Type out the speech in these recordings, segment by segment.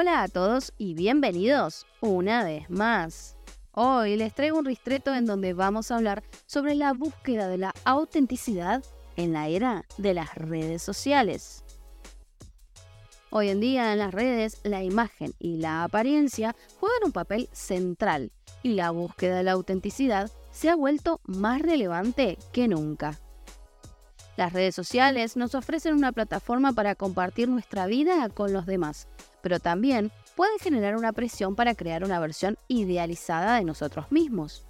Hola a todos y bienvenidos una vez más. Hoy les traigo un ristreto en donde vamos a hablar sobre la búsqueda de la autenticidad en la era de las redes sociales. Hoy en día en las redes la imagen y la apariencia juegan un papel central y la búsqueda de la autenticidad se ha vuelto más relevante que nunca. Las redes sociales nos ofrecen una plataforma para compartir nuestra vida con los demás, pero también pueden generar una presión para crear una versión idealizada de nosotros mismos.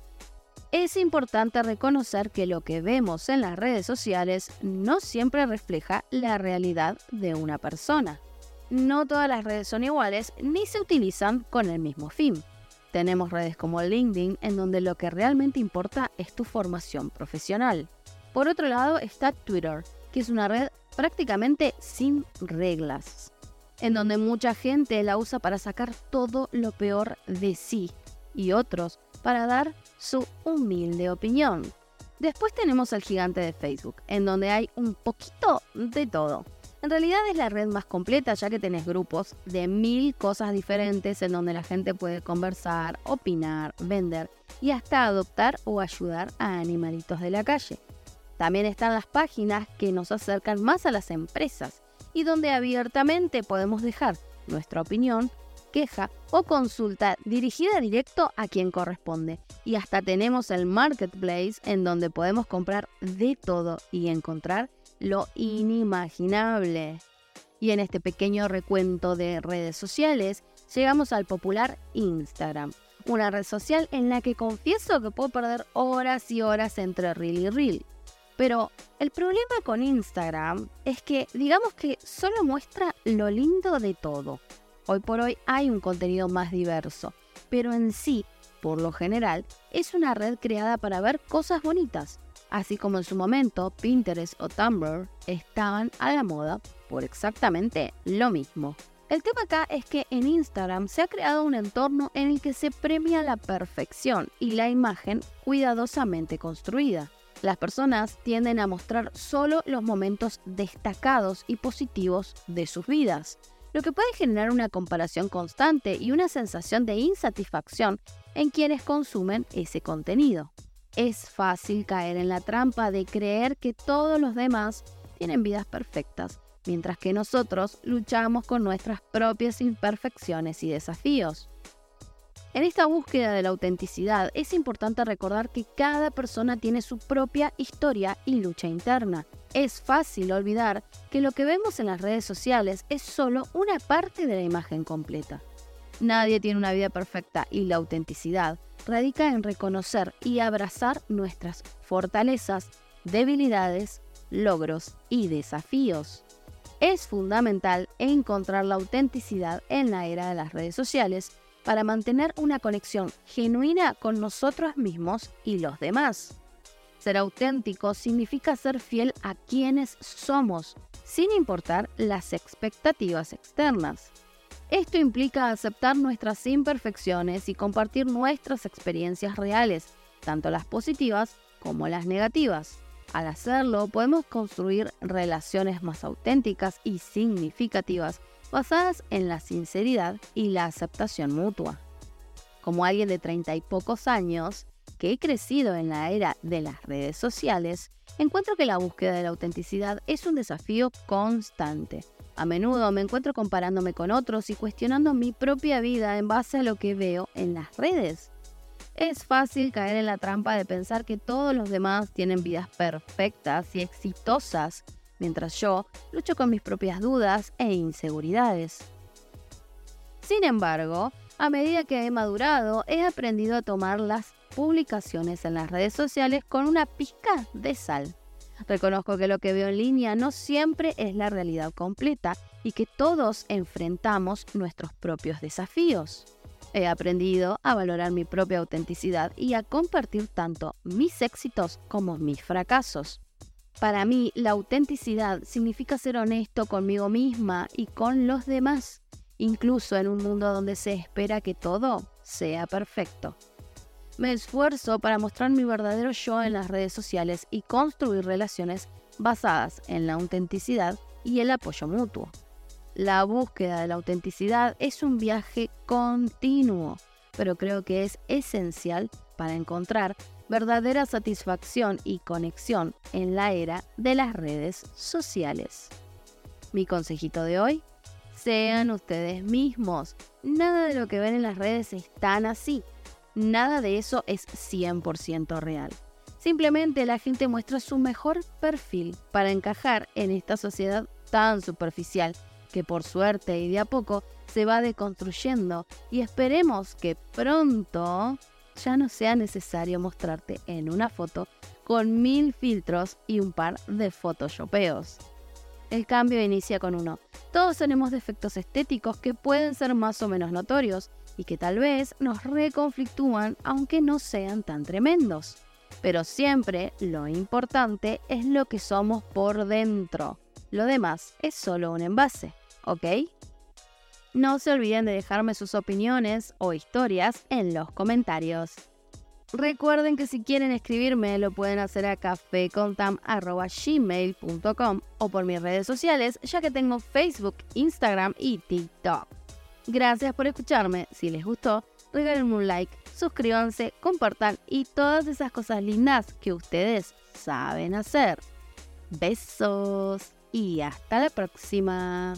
Es importante reconocer que lo que vemos en las redes sociales no siempre refleja la realidad de una persona. No todas las redes son iguales ni se utilizan con el mismo fin. Tenemos redes como LinkedIn en donde lo que realmente importa es tu formación profesional. Por otro lado está Twitter, que es una red prácticamente sin reglas, en donde mucha gente la usa para sacar todo lo peor de sí y otros para dar su humilde opinión. Después tenemos al gigante de Facebook, en donde hay un poquito de todo. En realidad es la red más completa ya que tenés grupos de mil cosas diferentes en donde la gente puede conversar, opinar, vender y hasta adoptar o ayudar a animalitos de la calle. También están las páginas que nos acercan más a las empresas y donde abiertamente podemos dejar nuestra opinión, queja o consulta dirigida directo a quien corresponde. Y hasta tenemos el marketplace en donde podemos comprar de todo y encontrar lo inimaginable. Y en este pequeño recuento de redes sociales, llegamos al popular Instagram, una red social en la que confieso que puedo perder horas y horas entre reel y reel. Pero el problema con Instagram es que digamos que solo muestra lo lindo de todo. Hoy por hoy hay un contenido más diverso, pero en sí, por lo general, es una red creada para ver cosas bonitas, así como en su momento Pinterest o Tumblr estaban a la moda por exactamente lo mismo. El tema acá es que en Instagram se ha creado un entorno en el que se premia la perfección y la imagen cuidadosamente construida. Las personas tienden a mostrar solo los momentos destacados y positivos de sus vidas, lo que puede generar una comparación constante y una sensación de insatisfacción en quienes consumen ese contenido. Es fácil caer en la trampa de creer que todos los demás tienen vidas perfectas, mientras que nosotros luchamos con nuestras propias imperfecciones y desafíos. En esta búsqueda de la autenticidad es importante recordar que cada persona tiene su propia historia y lucha interna. Es fácil olvidar que lo que vemos en las redes sociales es solo una parte de la imagen completa. Nadie tiene una vida perfecta y la autenticidad radica en reconocer y abrazar nuestras fortalezas, debilidades, logros y desafíos. Es fundamental encontrar la autenticidad en la era de las redes sociales para mantener una conexión genuina con nosotros mismos y los demás. Ser auténtico significa ser fiel a quienes somos, sin importar las expectativas externas. Esto implica aceptar nuestras imperfecciones y compartir nuestras experiencias reales, tanto las positivas como las negativas. Al hacerlo, podemos construir relaciones más auténticas y significativas basadas en la sinceridad y la aceptación mutua. Como alguien de treinta y pocos años, que he crecido en la era de las redes sociales, encuentro que la búsqueda de la autenticidad es un desafío constante. A menudo me encuentro comparándome con otros y cuestionando mi propia vida en base a lo que veo en las redes. Es fácil caer en la trampa de pensar que todos los demás tienen vidas perfectas y exitosas mientras yo lucho con mis propias dudas e inseguridades. Sin embargo, a medida que he madurado, he aprendido a tomar las publicaciones en las redes sociales con una pizca de sal. Reconozco que lo que veo en línea no siempre es la realidad completa y que todos enfrentamos nuestros propios desafíos. He aprendido a valorar mi propia autenticidad y a compartir tanto mis éxitos como mis fracasos. Para mí, la autenticidad significa ser honesto conmigo misma y con los demás, incluso en un mundo donde se espera que todo sea perfecto. Me esfuerzo para mostrar mi verdadero yo en las redes sociales y construir relaciones basadas en la autenticidad y el apoyo mutuo. La búsqueda de la autenticidad es un viaje continuo, pero creo que es esencial para encontrar verdadera satisfacción y conexión en la era de las redes sociales. Mi consejito de hoy, sean ustedes mismos. Nada de lo que ven en las redes es tan así. Nada de eso es 100% real. Simplemente la gente muestra su mejor perfil para encajar en esta sociedad tan superficial que por suerte y de a poco se va deconstruyendo y esperemos que pronto ya no sea necesario mostrarte en una foto con mil filtros y un par de photoshopeos. El cambio inicia con uno. Todos tenemos defectos estéticos que pueden ser más o menos notorios y que tal vez nos reconflictúan aunque no sean tan tremendos. Pero siempre lo importante es lo que somos por dentro. Lo demás es solo un envase, ¿ok? No se olviden de dejarme sus opiniones o historias en los comentarios. Recuerden que si quieren escribirme lo pueden hacer a cafecontam.gmail.com o por mis redes sociales, ya que tengo Facebook, Instagram y TikTok. Gracias por escucharme. Si les gustó, regálenme un like, suscríbanse, compartan y todas esas cosas lindas que ustedes saben hacer. Besos y hasta la próxima.